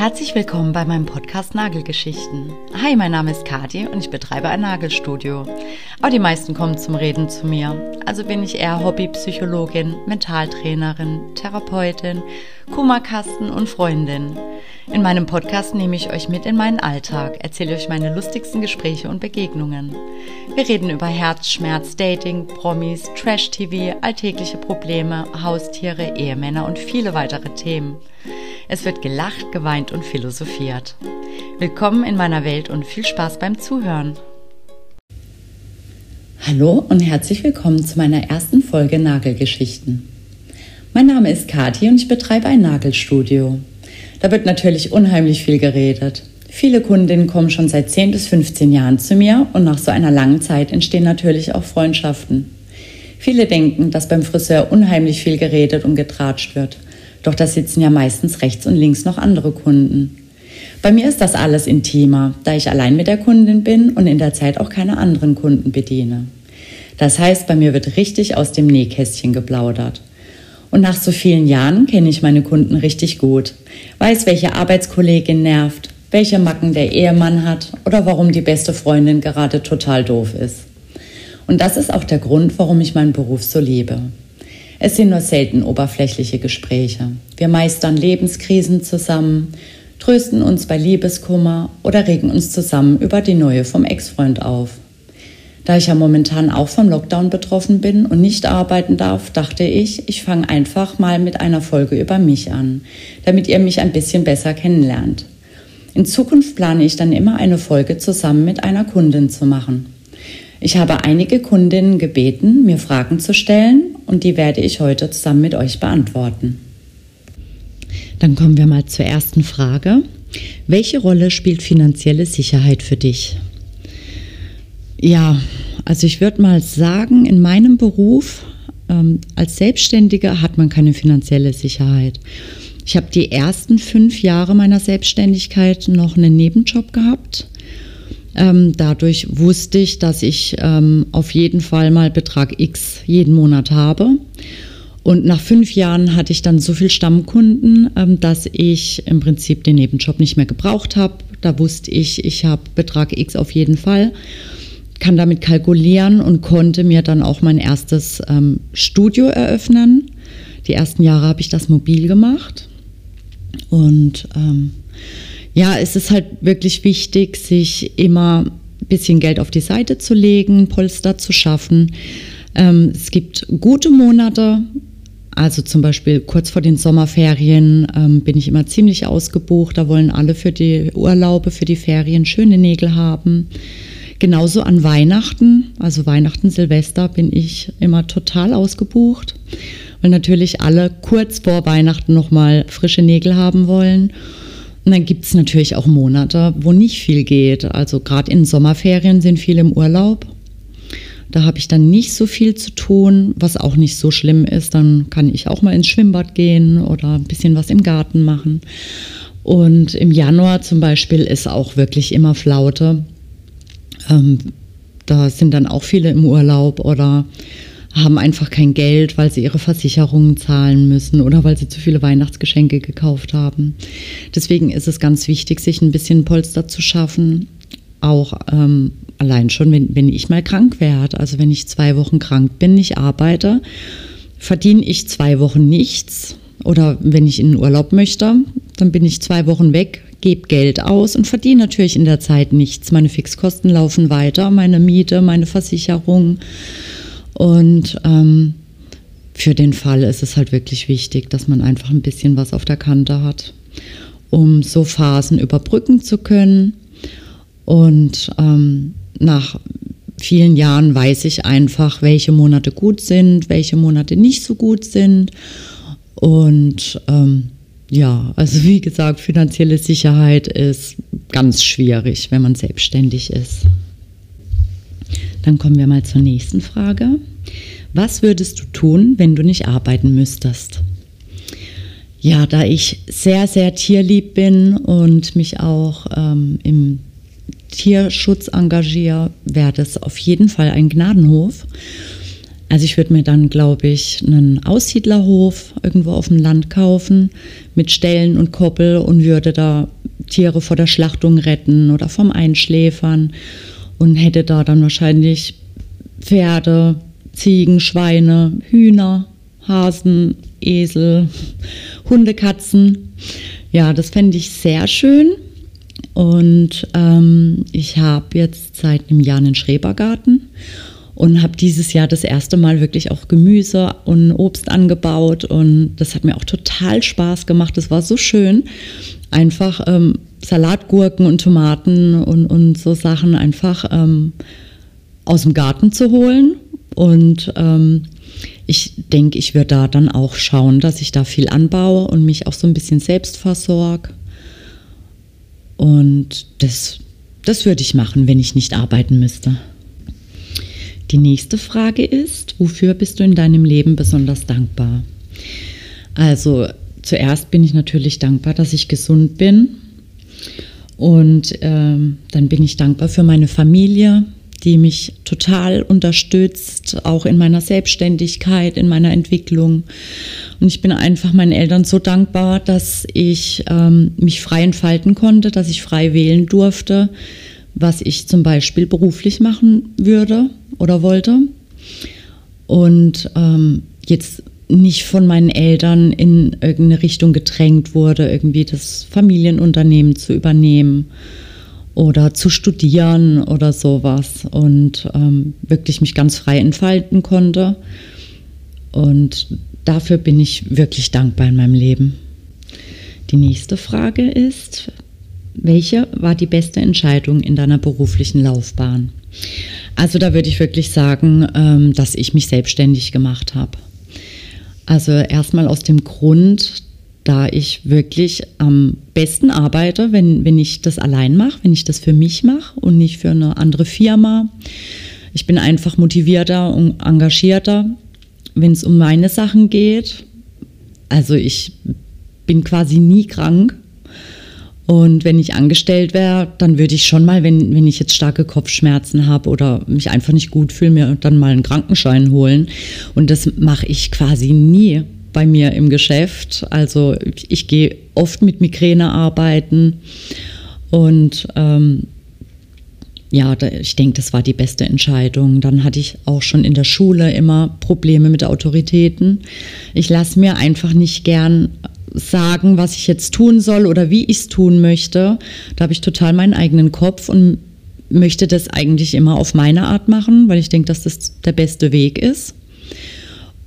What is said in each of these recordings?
Herzlich willkommen bei meinem Podcast Nagelgeschichten. Hi, mein Name ist Kati und ich betreibe ein Nagelstudio. Aber die meisten kommen zum Reden zu mir. Also bin ich eher Hobbypsychologin, Mentaltrainerin, Therapeutin, Kummerkasten und Freundin. In meinem Podcast nehme ich euch mit in meinen Alltag, erzähle euch meine lustigsten Gespräche und Begegnungen. Wir reden über Herzschmerz, Dating, Promis, Trash-TV, alltägliche Probleme, Haustiere, Ehemänner und viele weitere Themen. Es wird gelacht, geweint und philosophiert. Willkommen in meiner Welt und viel Spaß beim Zuhören. Hallo und herzlich willkommen zu meiner ersten Folge Nagelgeschichten. Mein Name ist Kathi und ich betreibe ein Nagelstudio. Da wird natürlich unheimlich viel geredet. Viele Kundinnen kommen schon seit 10 bis 15 Jahren zu mir und nach so einer langen Zeit entstehen natürlich auch Freundschaften. Viele denken, dass beim Friseur unheimlich viel geredet und getratscht wird. Doch da sitzen ja meistens rechts und links noch andere Kunden. Bei mir ist das alles intimer, da ich allein mit der Kundin bin und in der Zeit auch keine anderen Kunden bediene. Das heißt, bei mir wird richtig aus dem Nähkästchen geplaudert. Und nach so vielen Jahren kenne ich meine Kunden richtig gut, weiß, welche Arbeitskollegin nervt, welche Macken der Ehemann hat oder warum die beste Freundin gerade total doof ist. Und das ist auch der Grund, warum ich meinen Beruf so liebe. Es sind nur selten oberflächliche Gespräche. Wir meistern Lebenskrisen zusammen, trösten uns bei Liebeskummer oder regen uns zusammen über die neue vom Ex-Freund auf. Da ich ja momentan auch vom Lockdown betroffen bin und nicht arbeiten darf, dachte ich, ich fange einfach mal mit einer Folge über mich an, damit ihr mich ein bisschen besser kennenlernt. In Zukunft plane ich dann immer eine Folge zusammen mit einer Kundin zu machen. Ich habe einige Kundinnen gebeten, mir Fragen zu stellen und die werde ich heute zusammen mit euch beantworten. Dann kommen wir mal zur ersten Frage. Welche Rolle spielt finanzielle Sicherheit für dich? Ja, also ich würde mal sagen, in meinem Beruf ähm, als Selbstständiger hat man keine finanzielle Sicherheit. Ich habe die ersten fünf Jahre meiner Selbstständigkeit noch einen Nebenjob gehabt ähm, dadurch wusste ich, dass ich ähm, auf jeden Fall mal Betrag X jeden Monat habe. Und nach fünf Jahren hatte ich dann so viel Stammkunden, ähm, dass ich im Prinzip den Nebenjob nicht mehr gebraucht habe. Da wusste ich, ich habe Betrag X auf jeden Fall, kann damit kalkulieren und konnte mir dann auch mein erstes ähm, Studio eröffnen. Die ersten Jahre habe ich das mobil gemacht. Und ähm, ja, es ist halt wirklich wichtig, sich immer ein bisschen Geld auf die Seite zu legen, Polster zu schaffen. Ähm, es gibt gute Monate, also zum Beispiel kurz vor den Sommerferien ähm, bin ich immer ziemlich ausgebucht. Da wollen alle für die Urlaube, für die Ferien schöne Nägel haben. Genauso an Weihnachten, also Weihnachten, Silvester bin ich immer total ausgebucht, weil natürlich alle kurz vor Weihnachten nochmal frische Nägel haben wollen. Und dann gibt es natürlich auch Monate, wo nicht viel geht. Also gerade in Sommerferien sind viele im Urlaub. Da habe ich dann nicht so viel zu tun, was auch nicht so schlimm ist. Dann kann ich auch mal ins Schwimmbad gehen oder ein bisschen was im Garten machen. Und im Januar zum Beispiel ist auch wirklich immer Flaute. Ähm, da sind dann auch viele im Urlaub oder haben einfach kein Geld, weil sie ihre Versicherungen zahlen müssen oder weil sie zu viele Weihnachtsgeschenke gekauft haben. Deswegen ist es ganz wichtig, sich ein bisschen Polster zu schaffen. Auch ähm, allein schon, wenn, wenn ich mal krank werde. Also wenn ich zwei Wochen krank bin, nicht arbeite, verdiene ich zwei Wochen nichts. Oder wenn ich in den Urlaub möchte, dann bin ich zwei Wochen weg, gebe Geld aus und verdiene natürlich in der Zeit nichts. Meine Fixkosten laufen weiter, meine Miete, meine Versicherung. Und ähm, für den Fall ist es halt wirklich wichtig, dass man einfach ein bisschen was auf der Kante hat, um so Phasen überbrücken zu können. Und ähm, nach vielen Jahren weiß ich einfach, welche Monate gut sind, welche Monate nicht so gut sind. Und ähm, ja, also wie gesagt, finanzielle Sicherheit ist ganz schwierig, wenn man selbstständig ist. Dann kommen wir mal zur nächsten Frage. Was würdest du tun, wenn du nicht arbeiten müsstest? Ja, da ich sehr, sehr tierlieb bin und mich auch ähm, im Tierschutz engagiere, wäre das auf jeden Fall ein Gnadenhof. Also ich würde mir dann, glaube ich, einen Aussiedlerhof irgendwo auf dem Land kaufen mit Ställen und Koppel und würde da Tiere vor der Schlachtung retten oder vom Einschläfern und hätte da dann wahrscheinlich Pferde, Ziegen, Schweine, Hühner, Hasen, Esel, Hunde, Katzen. Ja, das fände ich sehr schön. Und ähm, ich habe jetzt seit einem Jahr einen Schrebergarten und habe dieses Jahr das erste Mal wirklich auch Gemüse und Obst angebaut und das hat mir auch total Spaß gemacht. Das war so schön, einfach ähm, Salatgurken und Tomaten und, und so Sachen einfach ähm, aus dem Garten zu holen und ähm, ich denke, ich würde da dann auch schauen, dass ich da viel anbaue und mich auch so ein bisschen selbst versorge. Und das, das würde ich machen, wenn ich nicht arbeiten müsste. Die nächste Frage ist, wofür bist du in deinem Leben besonders dankbar? Also zuerst bin ich natürlich dankbar, dass ich gesund bin. Und ähm, dann bin ich dankbar für meine Familie, die mich total unterstützt, auch in meiner Selbstständigkeit, in meiner Entwicklung. Und ich bin einfach meinen Eltern so dankbar, dass ich ähm, mich frei entfalten konnte, dass ich frei wählen durfte, was ich zum Beispiel beruflich machen würde oder wollte. Und ähm, jetzt nicht von meinen Eltern in irgendeine Richtung gedrängt wurde, irgendwie das Familienunternehmen zu übernehmen oder zu studieren oder sowas und ähm, wirklich mich ganz frei entfalten konnte. Und dafür bin ich wirklich dankbar in meinem Leben. Die nächste Frage ist, welche war die beste Entscheidung in deiner beruflichen Laufbahn? Also da würde ich wirklich sagen, ähm, dass ich mich selbstständig gemacht habe. Also erstmal aus dem Grund, da ich wirklich am besten arbeite, wenn, wenn ich das allein mache, wenn ich das für mich mache und nicht für eine andere Firma. Ich bin einfach motivierter und engagierter, wenn es um meine Sachen geht. Also ich bin quasi nie krank. Und wenn ich angestellt wäre, dann würde ich schon mal, wenn, wenn ich jetzt starke Kopfschmerzen habe oder mich einfach nicht gut fühle, mir dann mal einen Krankenschein holen. Und das mache ich quasi nie bei mir im Geschäft. Also ich, ich gehe oft mit Migräne arbeiten und ähm, ja, ich denke, das war die beste Entscheidung. Dann hatte ich auch schon in der Schule immer Probleme mit Autoritäten. Ich lasse mir einfach nicht gern sagen, was ich jetzt tun soll oder wie ich es tun möchte. Da habe ich total meinen eigenen Kopf und möchte das eigentlich immer auf meine Art machen, weil ich denke, dass das der beste Weg ist.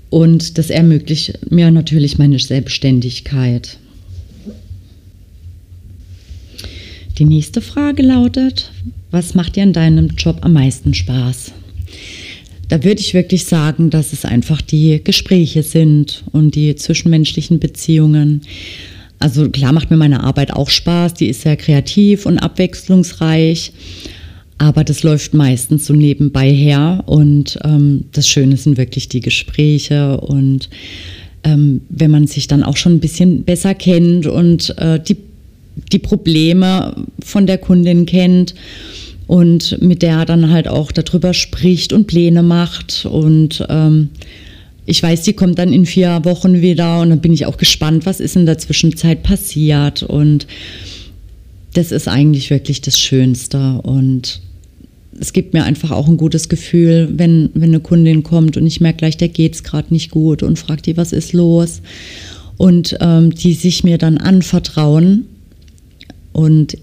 Und das ermöglicht mir natürlich meine Selbstständigkeit. Die nächste Frage lautet, was macht dir in deinem Job am meisten Spaß? Da würde ich wirklich sagen, dass es einfach die Gespräche sind und die zwischenmenschlichen Beziehungen. Also klar macht mir meine Arbeit auch Spaß, die ist sehr kreativ und abwechslungsreich. Aber das läuft meistens so nebenbei her und ähm, das Schöne sind wirklich die Gespräche und ähm, wenn man sich dann auch schon ein bisschen besser kennt und äh, die, die Probleme von der Kundin kennt und mit der dann halt auch darüber spricht und Pläne macht. Und ähm, ich weiß, die kommt dann in vier Wochen wieder. Und dann bin ich auch gespannt, was ist in der Zwischenzeit passiert. Und das ist eigentlich wirklich das Schönste. Und es gibt mir einfach auch ein gutes Gefühl, wenn, wenn eine Kundin kommt und ich merke gleich, der geht es gerade nicht gut und fragt die, was ist los? Und ähm, die sich mir dann anvertrauen. Und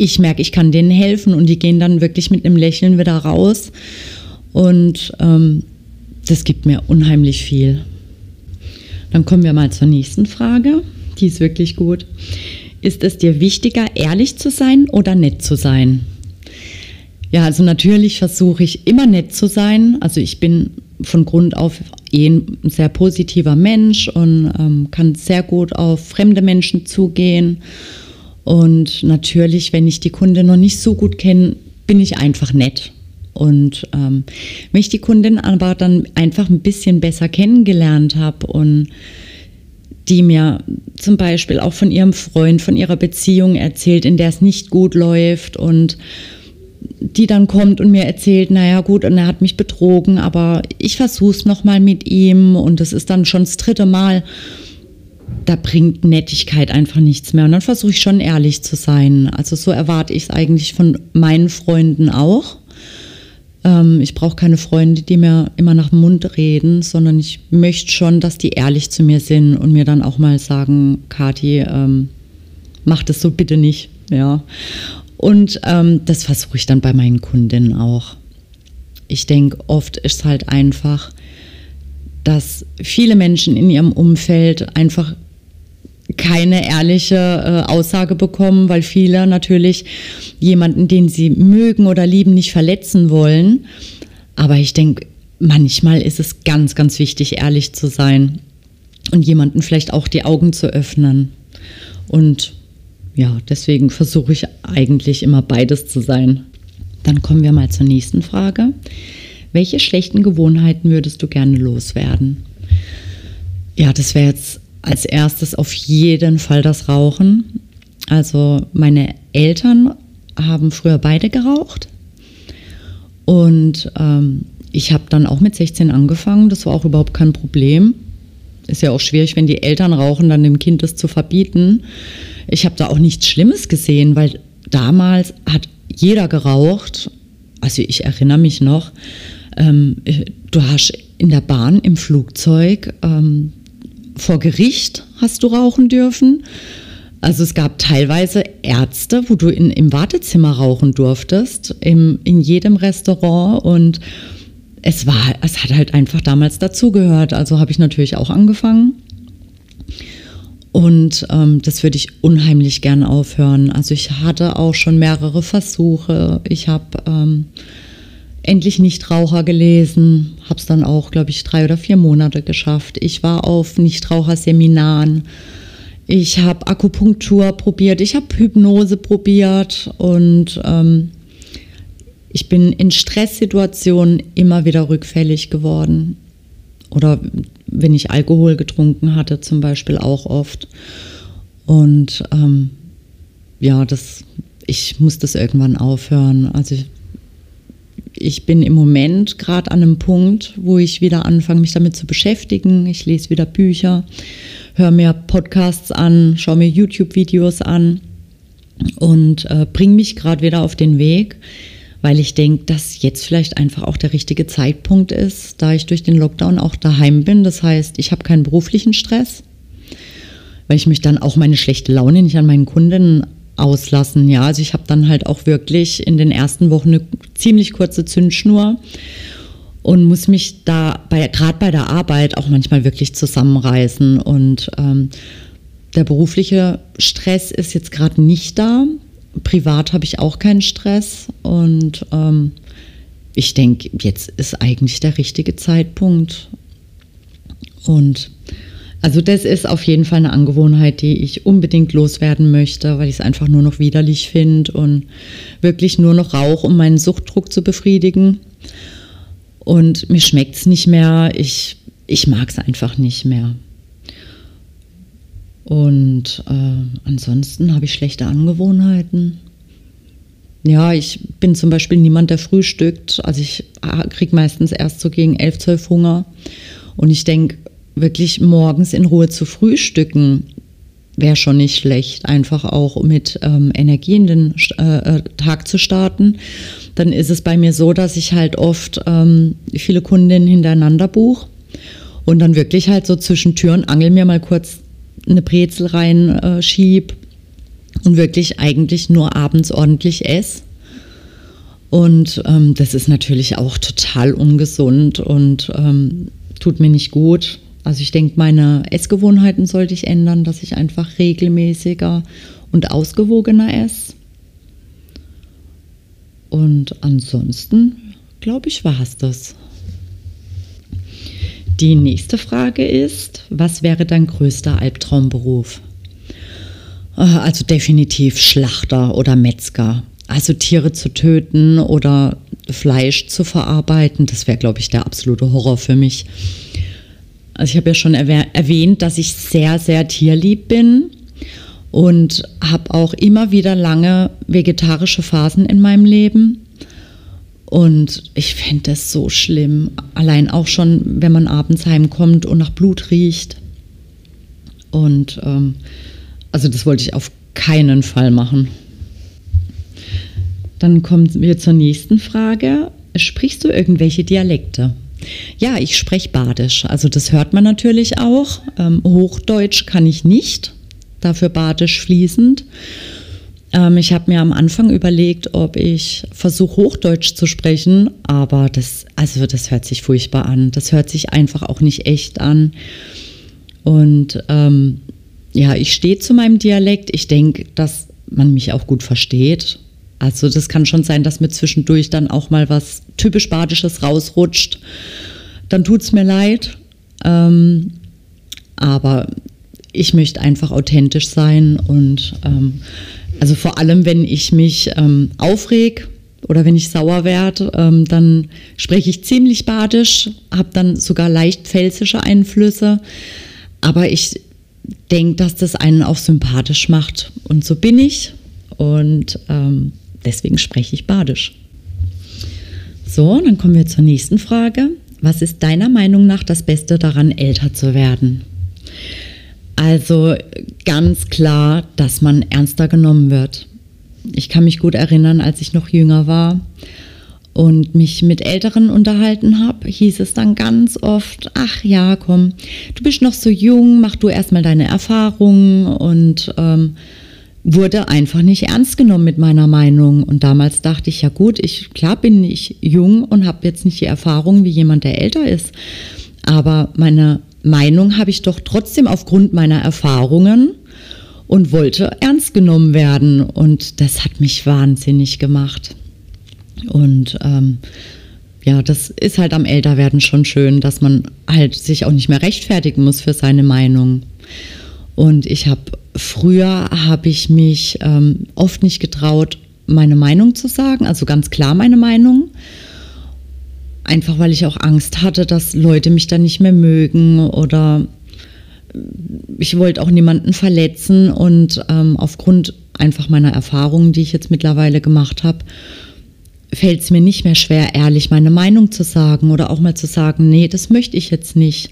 ich merke, ich kann denen helfen und die gehen dann wirklich mit einem Lächeln wieder raus und ähm, das gibt mir unheimlich viel. Dann kommen wir mal zur nächsten Frage, die ist wirklich gut. Ist es dir wichtiger, ehrlich zu sein oder nett zu sein? Ja, also natürlich versuche ich immer nett zu sein. Also ich bin von Grund auf eh ein sehr positiver Mensch und ähm, kann sehr gut auf fremde Menschen zugehen. Und natürlich, wenn ich die Kunde noch nicht so gut kenne, bin ich einfach nett. Und ähm, wenn ich die Kundin aber dann einfach ein bisschen besser kennengelernt habe und die mir zum Beispiel auch von ihrem Freund, von ihrer Beziehung erzählt, in der es nicht gut läuft und die dann kommt und mir erzählt, naja gut, und er hat mich betrogen, aber ich versuche es nochmal mit ihm und es ist dann schon das dritte Mal. Da bringt Nettigkeit einfach nichts mehr. Und dann versuche ich schon ehrlich zu sein. Also so erwarte ich es eigentlich von meinen Freunden auch. Ähm, ich brauche keine Freunde, die mir immer nach dem Mund reden, sondern ich möchte schon, dass die ehrlich zu mir sind und mir dann auch mal sagen, Kathi, ähm, mach das so bitte nicht. Ja. Und ähm, das versuche ich dann bei meinen Kundinnen auch. Ich denke, oft ist es halt einfach, dass viele Menschen in ihrem Umfeld einfach keine ehrliche äh, Aussage bekommen, weil viele natürlich jemanden, den sie mögen oder lieben, nicht verletzen wollen. Aber ich denke, manchmal ist es ganz, ganz wichtig, ehrlich zu sein und jemanden vielleicht auch die Augen zu öffnen. Und ja, deswegen versuche ich eigentlich immer beides zu sein. Dann kommen wir mal zur nächsten Frage. Welche schlechten Gewohnheiten würdest du gerne loswerden? Ja, das wäre jetzt als erstes auf jeden Fall das Rauchen. Also meine Eltern haben früher beide geraucht und ähm, ich habe dann auch mit 16 angefangen. Das war auch überhaupt kein Problem. Ist ja auch schwierig, wenn die Eltern rauchen, dann dem Kind das zu verbieten. Ich habe da auch nichts Schlimmes gesehen, weil damals hat jeder geraucht. Also ich erinnere mich noch, ähm, du hast in der Bahn, im Flugzeug, ähm, vor Gericht hast du rauchen dürfen. Also es gab teilweise Ärzte, wo du in, im Wartezimmer rauchen durftest, im, in jedem Restaurant und es war, es hat halt einfach damals dazugehört. Also habe ich natürlich auch angefangen. Und ähm, das würde ich unheimlich gern aufhören. Also ich hatte auch schon mehrere Versuche. Ich habe ähm, endlich Nichtraucher gelesen, habe es dann auch, glaube ich, drei oder vier Monate geschafft. Ich war auf Nichtraucherseminaren. Ich habe Akupunktur probiert, ich habe Hypnose probiert und ähm, ich bin in Stresssituationen immer wieder rückfällig geworden. Oder wenn ich Alkohol getrunken hatte, zum Beispiel auch oft. Und ähm, ja, das, ich muss das irgendwann aufhören. Also ich, bin im Moment gerade an einem Punkt, wo ich wieder anfange, mich damit zu beschäftigen. Ich lese wieder Bücher, höre mir Podcasts an, schaue mir YouTube-Videos an und äh, bringe mich gerade wieder auf den Weg, weil ich denke, dass jetzt vielleicht einfach auch der richtige Zeitpunkt ist, da ich durch den Lockdown auch daheim bin. Das heißt, ich habe keinen beruflichen Stress, weil ich mich dann auch meine schlechte Laune nicht an meinen Kunden auslassen. Ja, also ich habe dann halt auch wirklich in den ersten Wochen eine ziemlich kurze Zündschnur und muss mich da bei, gerade bei der Arbeit auch manchmal wirklich zusammenreißen. Und ähm, der berufliche Stress ist jetzt gerade nicht da privat habe ich auch keinen Stress und ähm, ich denke, jetzt ist eigentlich der richtige Zeitpunkt. Und also das ist auf jeden Fall eine Angewohnheit, die ich unbedingt loswerden möchte, weil ich es einfach nur noch widerlich finde und wirklich nur noch rauche, um meinen Suchtdruck zu befriedigen. Und mir schmeckt es nicht mehr. Ich, ich mag es einfach nicht mehr. Und äh, ansonsten habe ich schlechte Angewohnheiten. Ja, ich bin zum Beispiel niemand, der frühstückt. Also ich ah, kriege meistens erst so gegen 11, 12 Hunger. Und ich denke, wirklich morgens in Ruhe zu frühstücken, wäre schon nicht schlecht. Einfach auch mit ähm, Energie in den äh, äh, Tag zu starten. Dann ist es bei mir so, dass ich halt oft ähm, viele Kundinnen hintereinander buche und dann wirklich halt so zwischen Tür und Angel mir mal kurz eine Brezel reinschieb äh, und wirklich eigentlich nur abends ordentlich esse. Und ähm, das ist natürlich auch total ungesund und ähm, tut mir nicht gut. Also ich denke, meine Essgewohnheiten sollte ich ändern, dass ich einfach regelmäßiger und ausgewogener esse. Und ansonsten, glaube ich, war es das. Die nächste Frage ist, was wäre dein größter Albtraumberuf? Äh, also definitiv Schlachter oder Metzger. Also Tiere zu töten oder Fleisch zu verarbeiten, das wäre, glaube ich, der absolute Horror für mich. Also ich habe ja schon erwähnt, dass ich sehr, sehr tierlieb bin und habe auch immer wieder lange vegetarische Phasen in meinem Leben. Und ich fände das so schlimm. Allein auch schon, wenn man abends heimkommt und nach Blut riecht. Und ähm, also das wollte ich auf keinen Fall machen. Dann kommen wir zur nächsten Frage. Sprichst du irgendwelche Dialekte? Ja, ich spreche Badisch. Also das hört man natürlich auch. Ähm, Hochdeutsch kann ich nicht, dafür Badisch fließend. Ähm, ich habe mir am Anfang überlegt, ob ich versuche, Hochdeutsch zu sprechen, aber das, also das hört sich furchtbar an. Das hört sich einfach auch nicht echt an. Und ähm, ja, ich stehe zu meinem Dialekt. Ich denke, dass man mich auch gut versteht. Also das kann schon sein, dass mir zwischendurch dann auch mal was typisch Badisches rausrutscht. Dann tut es mir leid. Ähm, aber ich möchte einfach authentisch sein und ähm, also vor allem, wenn ich mich ähm, aufreg oder wenn ich sauer werde, ähm, dann spreche ich ziemlich badisch, habe dann sogar leicht pfälzische Einflüsse. Aber ich denke, dass das einen auch sympathisch macht. Und so bin ich. Und ähm, deswegen spreche ich badisch. So, dann kommen wir zur nächsten Frage. Was ist deiner Meinung nach das Beste daran, älter zu werden? Also ganz klar, dass man ernster genommen wird. Ich kann mich gut erinnern, als ich noch jünger war und mich mit Älteren unterhalten habe, hieß es dann ganz oft, ach ja, komm, du bist noch so jung, mach du erstmal deine Erfahrungen und ähm, wurde einfach nicht ernst genommen mit meiner Meinung. Und damals dachte ich, ja gut, ich klar bin ich jung und habe jetzt nicht die Erfahrung wie jemand, der älter ist. Aber meine Meinung habe ich doch trotzdem aufgrund meiner Erfahrungen und wollte ernst genommen werden. Und das hat mich wahnsinnig gemacht. Und ähm, ja, das ist halt am Älterwerden schon schön, dass man halt sich auch nicht mehr rechtfertigen muss für seine Meinung. Und ich habe früher habe ich mich ähm, oft nicht getraut, meine Meinung zu sagen, also ganz klar meine Meinung. Einfach weil ich auch Angst hatte, dass Leute mich dann nicht mehr mögen oder ich wollte auch niemanden verletzen und ähm, aufgrund einfach meiner Erfahrungen, die ich jetzt mittlerweile gemacht habe, fällt es mir nicht mehr schwer, ehrlich meine Meinung zu sagen oder auch mal zu sagen, nee, das möchte ich jetzt nicht.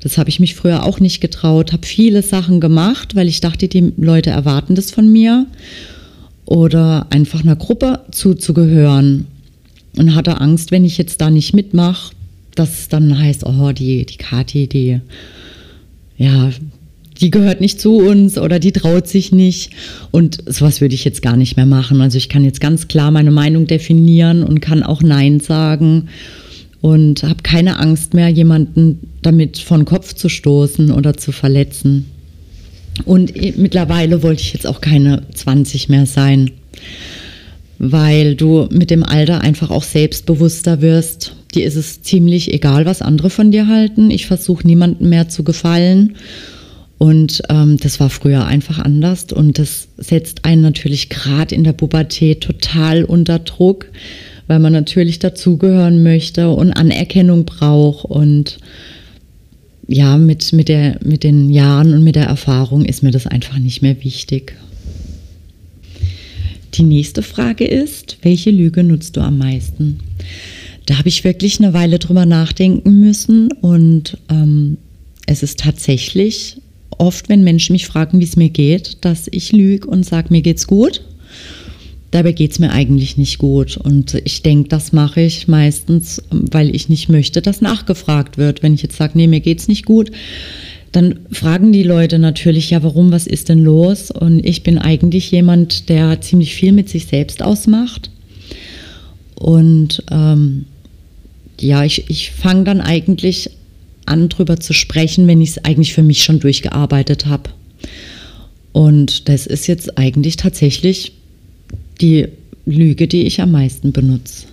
Das habe ich mich früher auch nicht getraut, habe viele Sachen gemacht, weil ich dachte, die Leute erwarten das von mir oder einfach einer Gruppe zuzugehören und hatte Angst, wenn ich jetzt da nicht mitmache, dass es dann heißt, oh, die, die Kathi, die, ja, die gehört nicht zu uns oder die traut sich nicht. Und sowas würde ich jetzt gar nicht mehr machen. Also ich kann jetzt ganz klar meine Meinung definieren und kann auch Nein sagen und habe keine Angst mehr, jemanden damit von Kopf zu stoßen oder zu verletzen. Und mittlerweile wollte ich jetzt auch keine 20 mehr sein weil du mit dem Alter einfach auch selbstbewusster wirst. Dir ist es ziemlich egal, was andere von dir halten. Ich versuche niemandem mehr zu gefallen. Und ähm, das war früher einfach anders. Und das setzt einen natürlich gerade in der Pubertät total unter Druck, weil man natürlich dazugehören möchte und Anerkennung braucht. Und ja, mit, mit, der, mit den Jahren und mit der Erfahrung ist mir das einfach nicht mehr wichtig. Die nächste Frage ist, welche Lüge nutzt du am meisten? Da habe ich wirklich eine Weile drüber nachdenken müssen und ähm, es ist tatsächlich oft, wenn Menschen mich fragen, wie es mir geht, dass ich lüge und sage, mir geht's gut. Dabei geht es mir eigentlich nicht gut. Und ich denke, das mache ich meistens, weil ich nicht möchte, dass nachgefragt wird. Wenn ich jetzt sage, nee, mir geht's nicht gut, dann fragen die Leute natürlich, ja, warum, was ist denn los? Und ich bin eigentlich jemand, der ziemlich viel mit sich selbst ausmacht. Und ähm, ja, ich, ich fange dann eigentlich an, drüber zu sprechen, wenn ich es eigentlich für mich schon durchgearbeitet habe. Und das ist jetzt eigentlich tatsächlich die Lüge, die ich am meisten benutze.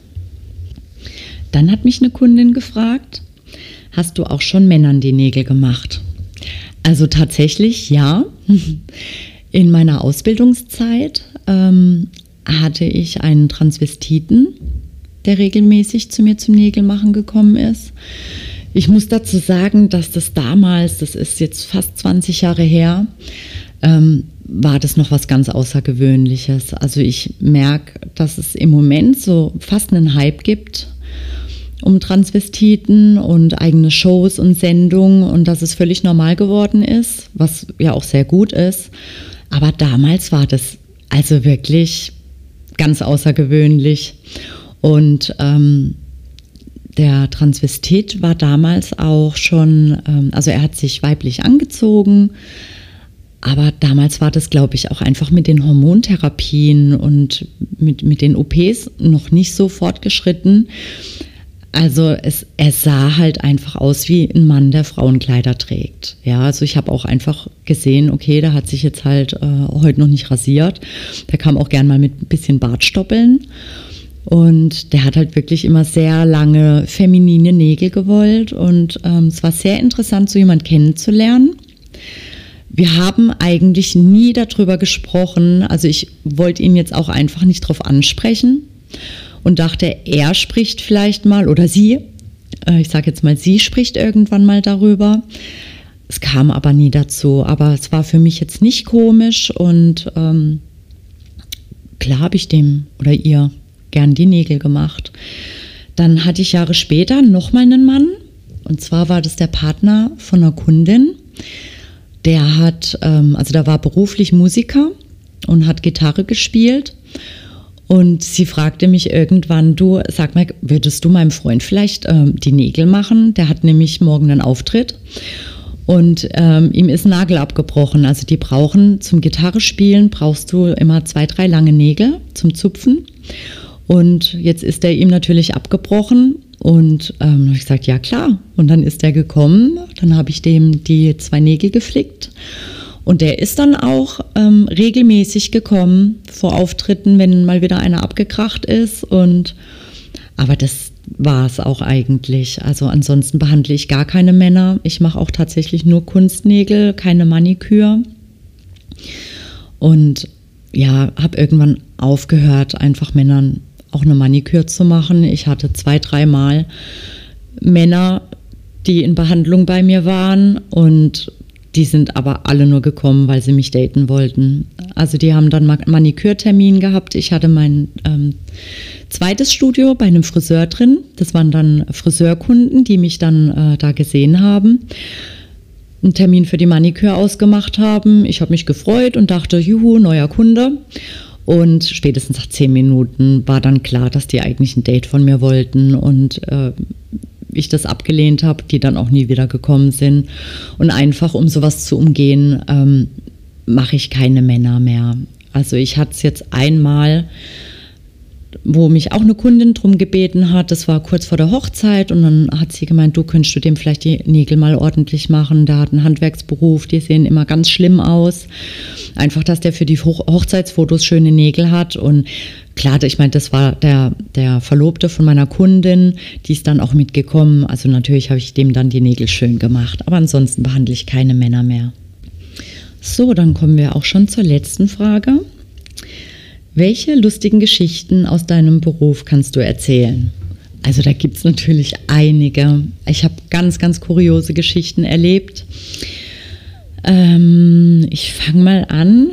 Dann hat mich eine Kundin gefragt, hast du auch schon Männern die Nägel gemacht? Also tatsächlich ja. In meiner Ausbildungszeit ähm, hatte ich einen Transvestiten, der regelmäßig zu mir zum Nägelmachen gekommen ist. Ich muss dazu sagen, dass das damals, das ist jetzt fast 20 Jahre her, ähm, war das noch was ganz Außergewöhnliches. Also ich merke, dass es im Moment so fast einen Hype gibt um Transvestiten und eigene Shows und Sendungen und dass es völlig normal geworden ist, was ja auch sehr gut ist. Aber damals war das also wirklich ganz außergewöhnlich. Und ähm, der Transvestit war damals auch schon, ähm, also er hat sich weiblich angezogen, aber damals war das, glaube ich, auch einfach mit den Hormontherapien und mit, mit den OPs noch nicht so fortgeschritten. Also es, er sah halt einfach aus wie ein Mann, der Frauenkleider trägt. Ja, also ich habe auch einfach gesehen, okay, der hat sich jetzt halt äh, heute noch nicht rasiert. Der kam auch gern mal mit ein bisschen Bartstoppeln. Und der hat halt wirklich immer sehr lange feminine Nägel gewollt. Und ähm, es war sehr interessant, so jemand kennenzulernen. Wir haben eigentlich nie darüber gesprochen. Also ich wollte ihn jetzt auch einfach nicht drauf ansprechen und dachte, er spricht vielleicht mal oder sie, äh, ich sage jetzt mal, sie spricht irgendwann mal darüber. Es kam aber nie dazu. Aber es war für mich jetzt nicht komisch und ähm, klar habe ich dem oder ihr gern die Nägel gemacht. Dann hatte ich Jahre später nochmal einen Mann und zwar war das der Partner von einer Kundin. Der hat, ähm, also da war beruflich Musiker und hat Gitarre gespielt und sie fragte mich irgendwann, du, sag mal, würdest du meinem Freund vielleicht ähm, die Nägel machen? Der hat nämlich morgen einen Auftritt. Und ähm, ihm ist ein Nagel abgebrochen. Also die brauchen zum Gitarre spielen, brauchst du immer zwei, drei lange Nägel zum Zupfen. Und jetzt ist er ihm natürlich abgebrochen. Und ähm, ich gesagt, ja klar. Und dann ist er gekommen. Dann habe ich dem die zwei Nägel geflickt. Und der ist dann auch ähm, regelmäßig gekommen vor Auftritten, wenn mal wieder einer abgekracht ist. Und aber das war es auch eigentlich. Also ansonsten behandle ich gar keine Männer. Ich mache auch tatsächlich nur Kunstnägel, keine Maniküre. Und ja, habe irgendwann aufgehört, einfach Männern auch eine Maniküre zu machen. Ich hatte zwei, dreimal Männer, die in Behandlung bei mir waren und die sind aber alle nur gekommen, weil sie mich daten wollten. Also die haben dann Manikürtermin gehabt. Ich hatte mein ähm, zweites Studio bei einem Friseur drin. Das waren dann Friseurkunden, die mich dann äh, da gesehen haben. Einen Termin für die Maniküre ausgemacht haben. Ich habe mich gefreut und dachte, juhu, neuer Kunde. Und spätestens nach zehn Minuten war dann klar, dass die eigentlich ein Date von mir wollten. Und äh, ich das abgelehnt habe, die dann auch nie wieder gekommen sind. Und einfach, um sowas zu umgehen, ähm, mache ich keine Männer mehr. Also ich hatte es jetzt einmal, wo mich auch eine Kundin drum gebeten hat. Das war kurz vor der Hochzeit und dann hat sie gemeint, du könntest du dem vielleicht die Nägel mal ordentlich machen. Der hat einen Handwerksberuf, die sehen immer ganz schlimm aus. Einfach, dass der für die Hochzeitsfotos schöne Nägel hat und klar, ich meine, das war der, der Verlobte von meiner Kundin, die ist dann auch mitgekommen. Also natürlich habe ich dem dann die Nägel schön gemacht, aber ansonsten behandle ich keine Männer mehr. So, dann kommen wir auch schon zur letzten Frage. Welche lustigen Geschichten aus deinem Beruf kannst du erzählen? Also da gibt es natürlich einige. Ich habe ganz, ganz kuriose Geschichten erlebt. Ähm, ich fange mal an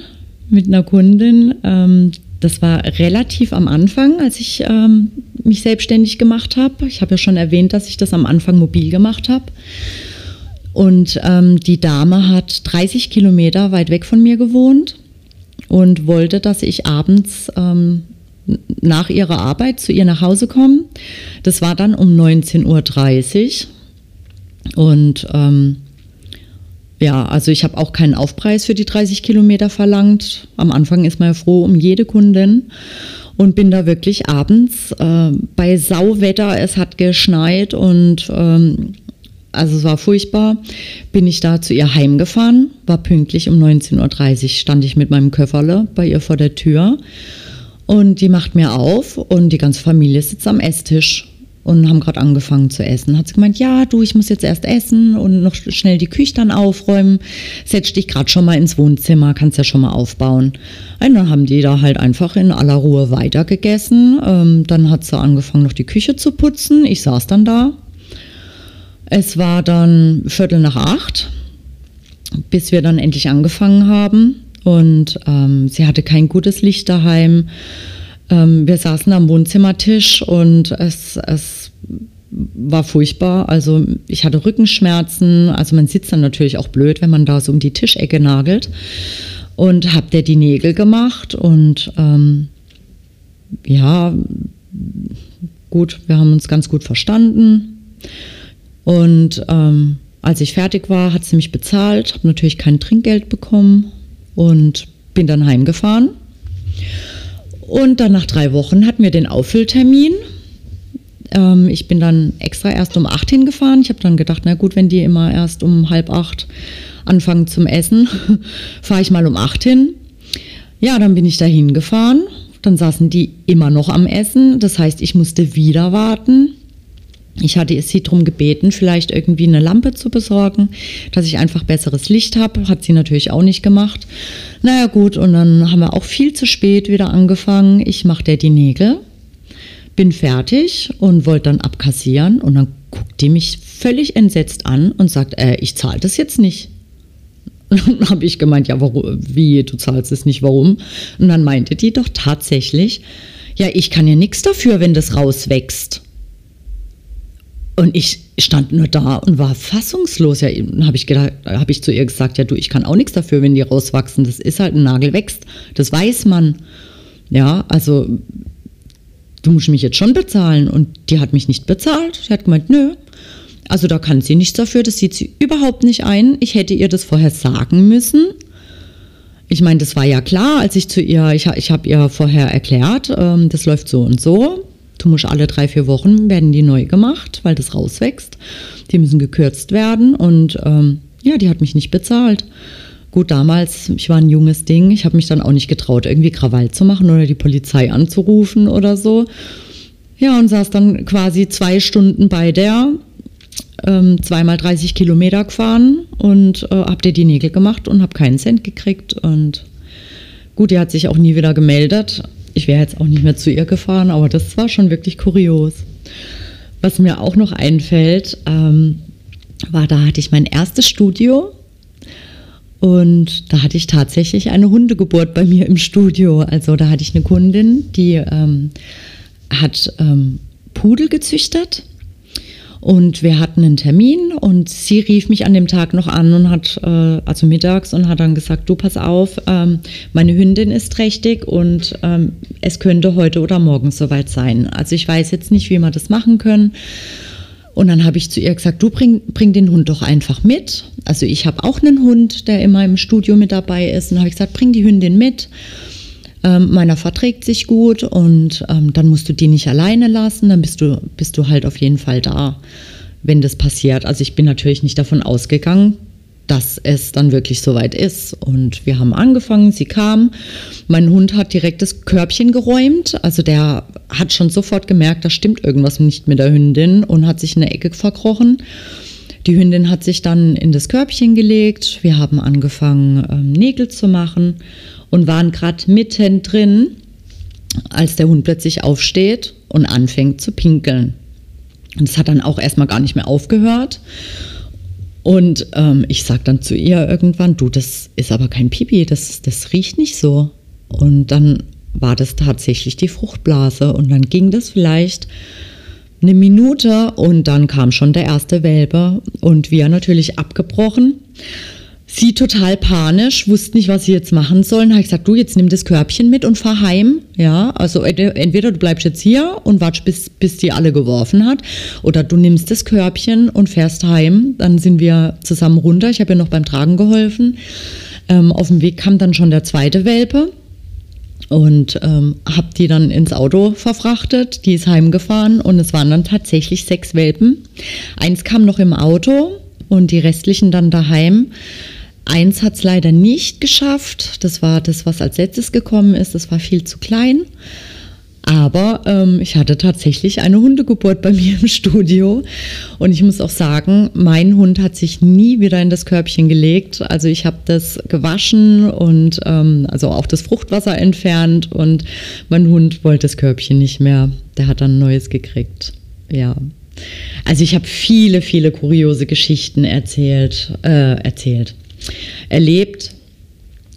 mit einer Kundin, ähm, das war relativ am Anfang, als ich ähm, mich selbstständig gemacht habe. Ich habe ja schon erwähnt, dass ich das am Anfang mobil gemacht habe. Und ähm, die Dame hat 30 Kilometer weit weg von mir gewohnt und wollte, dass ich abends ähm, nach ihrer Arbeit zu ihr nach Hause komme. Das war dann um 19.30 Uhr. Und ähm, ja, also ich habe auch keinen Aufpreis für die 30 Kilometer verlangt. Am Anfang ist man ja froh um jede Kundin und bin da wirklich abends äh, bei Sauwetter, es hat geschneit und ähm, also es war furchtbar, bin ich da zu ihr heimgefahren, war pünktlich um 19.30 Uhr, stand ich mit meinem Köfferle bei ihr vor der Tür und die macht mir auf und die ganze Familie sitzt am Esstisch und haben gerade angefangen zu essen. Hat sie gemeint, ja, du, ich muss jetzt erst essen und noch schnell die Küche dann aufräumen. Setz dich gerade schon mal ins Wohnzimmer, kannst ja schon mal aufbauen. Und dann haben die da halt einfach in aller Ruhe weitergegessen. Ähm, dann hat sie angefangen, noch die Küche zu putzen. Ich saß dann da. Es war dann Viertel nach acht, bis wir dann endlich angefangen haben. und ähm, sie hatte kein gutes Licht daheim. Ähm, wir saßen am Wohnzimmertisch und es, es war furchtbar. Also ich hatte Rückenschmerzen. Also man sitzt dann natürlich auch blöd, wenn man da so um die Tischecke nagelt. Und hab der die Nägel gemacht und ähm, ja, gut, wir haben uns ganz gut verstanden. Und ähm, als ich fertig war, hat sie mich bezahlt, habe natürlich kein Trinkgeld bekommen und bin dann heimgefahren. Und dann nach drei Wochen hatten wir den Auffülltermin. Ähm, ich bin dann extra erst um acht hingefahren. Ich habe dann gedacht, na gut, wenn die immer erst um halb acht anfangen zum Essen, fahre ich mal um acht hin. Ja, dann bin ich da hingefahren. Dann saßen die immer noch am Essen. Das heißt, ich musste wieder warten. Ich hatte sie darum gebeten, vielleicht irgendwie eine Lampe zu besorgen, dass ich einfach besseres Licht habe. Hat sie natürlich auch nicht gemacht. Naja gut, und dann haben wir auch viel zu spät wieder angefangen. Ich mache der die Nägel, bin fertig und wollte dann abkassieren. Und dann guckt die mich völlig entsetzt an und sagt, äh, ich zahle das jetzt nicht. Und dann habe ich gemeint, ja, warum, wie, du zahlst es nicht, warum? Und dann meinte die doch tatsächlich, ja, ich kann ja nichts dafür, wenn das rauswächst. Und ich stand nur da und war fassungslos. Ja, habe ich habe ich zu ihr gesagt, ja du, ich kann auch nichts dafür, wenn die rauswachsen. Das ist halt ein Nagel wächst. Das weiß man. Ja, also du musst mich jetzt schon bezahlen. Und die hat mich nicht bezahlt. Sie hat gemeint, nö. Also da kann sie nichts dafür. Das sieht sie überhaupt nicht ein. Ich hätte ihr das vorher sagen müssen. Ich meine, das war ja klar, als ich zu ihr, ich, ich habe ihr vorher erklärt, ähm, das läuft so und so. Du musst alle drei, vier Wochen werden die neu gemacht, weil das rauswächst. Die müssen gekürzt werden und ähm, ja, die hat mich nicht bezahlt. Gut, damals, ich war ein junges Ding, ich habe mich dann auch nicht getraut, irgendwie Krawall zu machen oder die Polizei anzurufen oder so. Ja, und saß dann quasi zwei Stunden bei der, ähm, zweimal 30 Kilometer gefahren und äh, hab dir die Nägel gemacht und habe keinen Cent gekriegt. Und gut, die hat sich auch nie wieder gemeldet ich wäre jetzt auch nicht mehr zu ihr gefahren, aber das war schon wirklich kurios. Was mir auch noch einfällt, ähm, war, da hatte ich mein erstes Studio und da hatte ich tatsächlich eine Hundegeburt bei mir im Studio. Also da hatte ich eine Kundin, die ähm, hat ähm, Pudel gezüchtet und wir hatten einen Termin und sie rief mich an dem Tag noch an und hat, äh, also mittags, und hat dann gesagt, du pass auf, ähm, meine Hündin ist trächtig und ähm, es könnte heute oder morgen soweit sein. Also ich weiß jetzt nicht, wie wir das machen können. Und dann habe ich zu ihr gesagt, du bring, bring den Hund doch einfach mit. Also ich habe auch einen Hund, der immer im Studio mit dabei ist. Und habe ich gesagt, bring die Hündin mit. Ähm, meiner verträgt sich gut und ähm, dann musst du die nicht alleine lassen, dann bist du, bist du halt auf jeden Fall da, wenn das passiert. Also ich bin natürlich nicht davon ausgegangen, dass es dann wirklich soweit ist. Und wir haben angefangen, sie kam. Mein Hund hat direkt das Körbchen geräumt. Also der hat schon sofort gemerkt, da stimmt irgendwas nicht mit der Hündin und hat sich in der Ecke verkrochen. Die Hündin hat sich dann in das Körbchen gelegt. Wir haben angefangen, ähm, Nägel zu machen und waren gerade mittendrin, als der Hund plötzlich aufsteht und anfängt zu pinkeln. Und es hat dann auch erstmal gar nicht mehr aufgehört. Und ähm, ich sage dann zu ihr irgendwann, du, das ist aber kein Pipi, das, das riecht nicht so. Und dann war das tatsächlich die Fruchtblase. Und dann ging das vielleicht eine Minute und dann kam schon der erste Welpe und wir natürlich abgebrochen. Sie total panisch, wusste nicht, was sie jetzt machen sollen. Habe ich gesagt, du, jetzt nimm das Körbchen mit und fahr heim. Ja, also entweder du bleibst jetzt hier und wartest, bis, bis die alle geworfen hat, oder du nimmst das Körbchen und fährst heim. Dann sind wir zusammen runter. Ich habe ihr noch beim Tragen geholfen. Ähm, auf dem Weg kam dann schon der zweite Welpe und ähm, habe die dann ins Auto verfrachtet. Die ist heimgefahren und es waren dann tatsächlich sechs Welpen. Eins kam noch im Auto und die restlichen dann daheim. Eins hat es leider nicht geschafft. Das war das, was als letztes gekommen ist. Das war viel zu klein. Aber ähm, ich hatte tatsächlich eine Hundegeburt bei mir im Studio. Und ich muss auch sagen, mein Hund hat sich nie wieder in das Körbchen gelegt. Also ich habe das gewaschen und ähm, also auch das Fruchtwasser entfernt. Und mein Hund wollte das Körbchen nicht mehr. Der hat dann ein neues gekriegt. Ja. Also ich habe viele, viele kuriose Geschichten erzählt, äh, erzählt erlebt.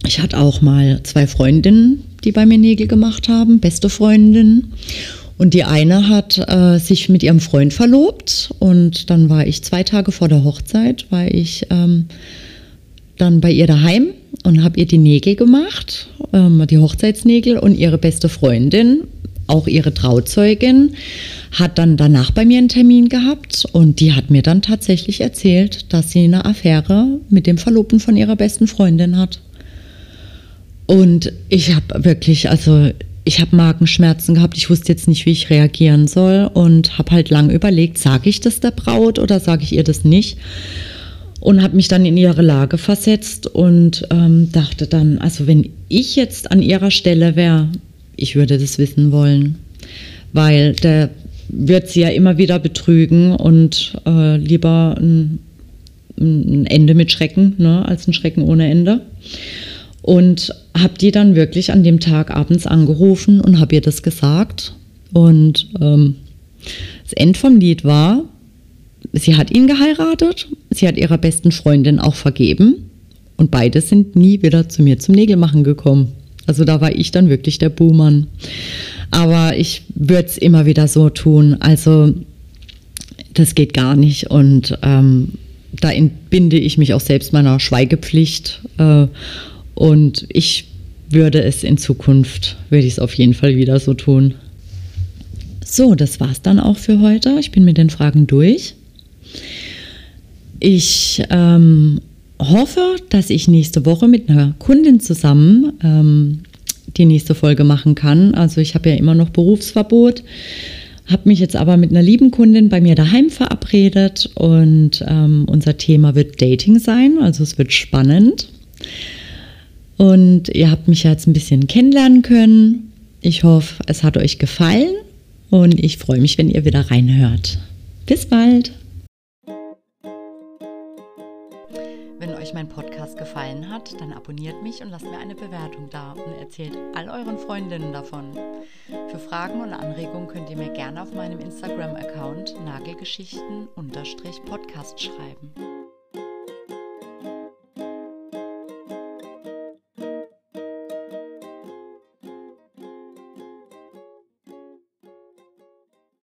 Ich hatte auch mal zwei Freundinnen, die bei mir Nägel gemacht haben, beste Freundinnen. Und die eine hat äh, sich mit ihrem Freund verlobt und dann war ich zwei Tage vor der Hochzeit, war ich ähm, dann bei ihr daheim und habe ihr die Nägel gemacht, ähm, die Hochzeitsnägel und ihre beste Freundin, auch ihre Trauzeugin, hat dann danach bei mir einen Termin gehabt und die hat mir dann tatsächlich erzählt, dass sie eine Affäre mit dem Verlobten von ihrer besten Freundin hat. Und ich habe wirklich, also ich habe Magenschmerzen gehabt. Ich wusste jetzt nicht, wie ich reagieren soll und habe halt lange überlegt, sage ich das der Braut oder sage ich ihr das nicht? Und habe mich dann in ihre Lage versetzt und ähm, dachte dann, also wenn ich jetzt an ihrer Stelle wäre, ich würde das wissen wollen, weil der wird sie ja immer wieder betrügen und äh, lieber ein, ein, Ende mit Schrecken ne, als ein Schrecken ohne Ende. Und habe die dann wirklich an dem Tag abends angerufen und habe ihr das gesagt. Und ähm, das End vom Lied war, sie hat ihn geheiratet, sie hat ihrer besten Freundin auch vergeben und beide sind nie wieder zu mir zum Nägelmachen gekommen. Also da war ich dann wirklich der Buhmann. Aber ich würde es immer wieder so tun. Also das geht gar nicht. Und ähm, da entbinde ich mich auch selbst meiner Schweigepflicht. Äh, und ich würde es in Zukunft, würde ich es auf jeden Fall wieder so tun. So, das war's dann auch für heute. Ich bin mit den Fragen durch. Ich ähm, hoffe, dass ich nächste Woche mit einer Kundin zusammen ähm, die nächste Folge machen kann. Also ich habe ja immer noch Berufsverbot, habe mich jetzt aber mit einer lieben Kundin bei mir daheim verabredet und ähm, unser Thema wird Dating sein. Also es wird spannend. Und ihr habt mich jetzt ein bisschen kennenlernen können. Ich hoffe, es hat euch gefallen und ich freue mich, wenn ihr wieder reinhört. Bis bald! Mein Podcast gefallen hat, dann abonniert mich und lasst mir eine Bewertung da und erzählt all euren Freundinnen davon. Für Fragen und Anregungen könnt ihr mir gerne auf meinem Instagram-Account Nagelgeschichten-Podcast schreiben.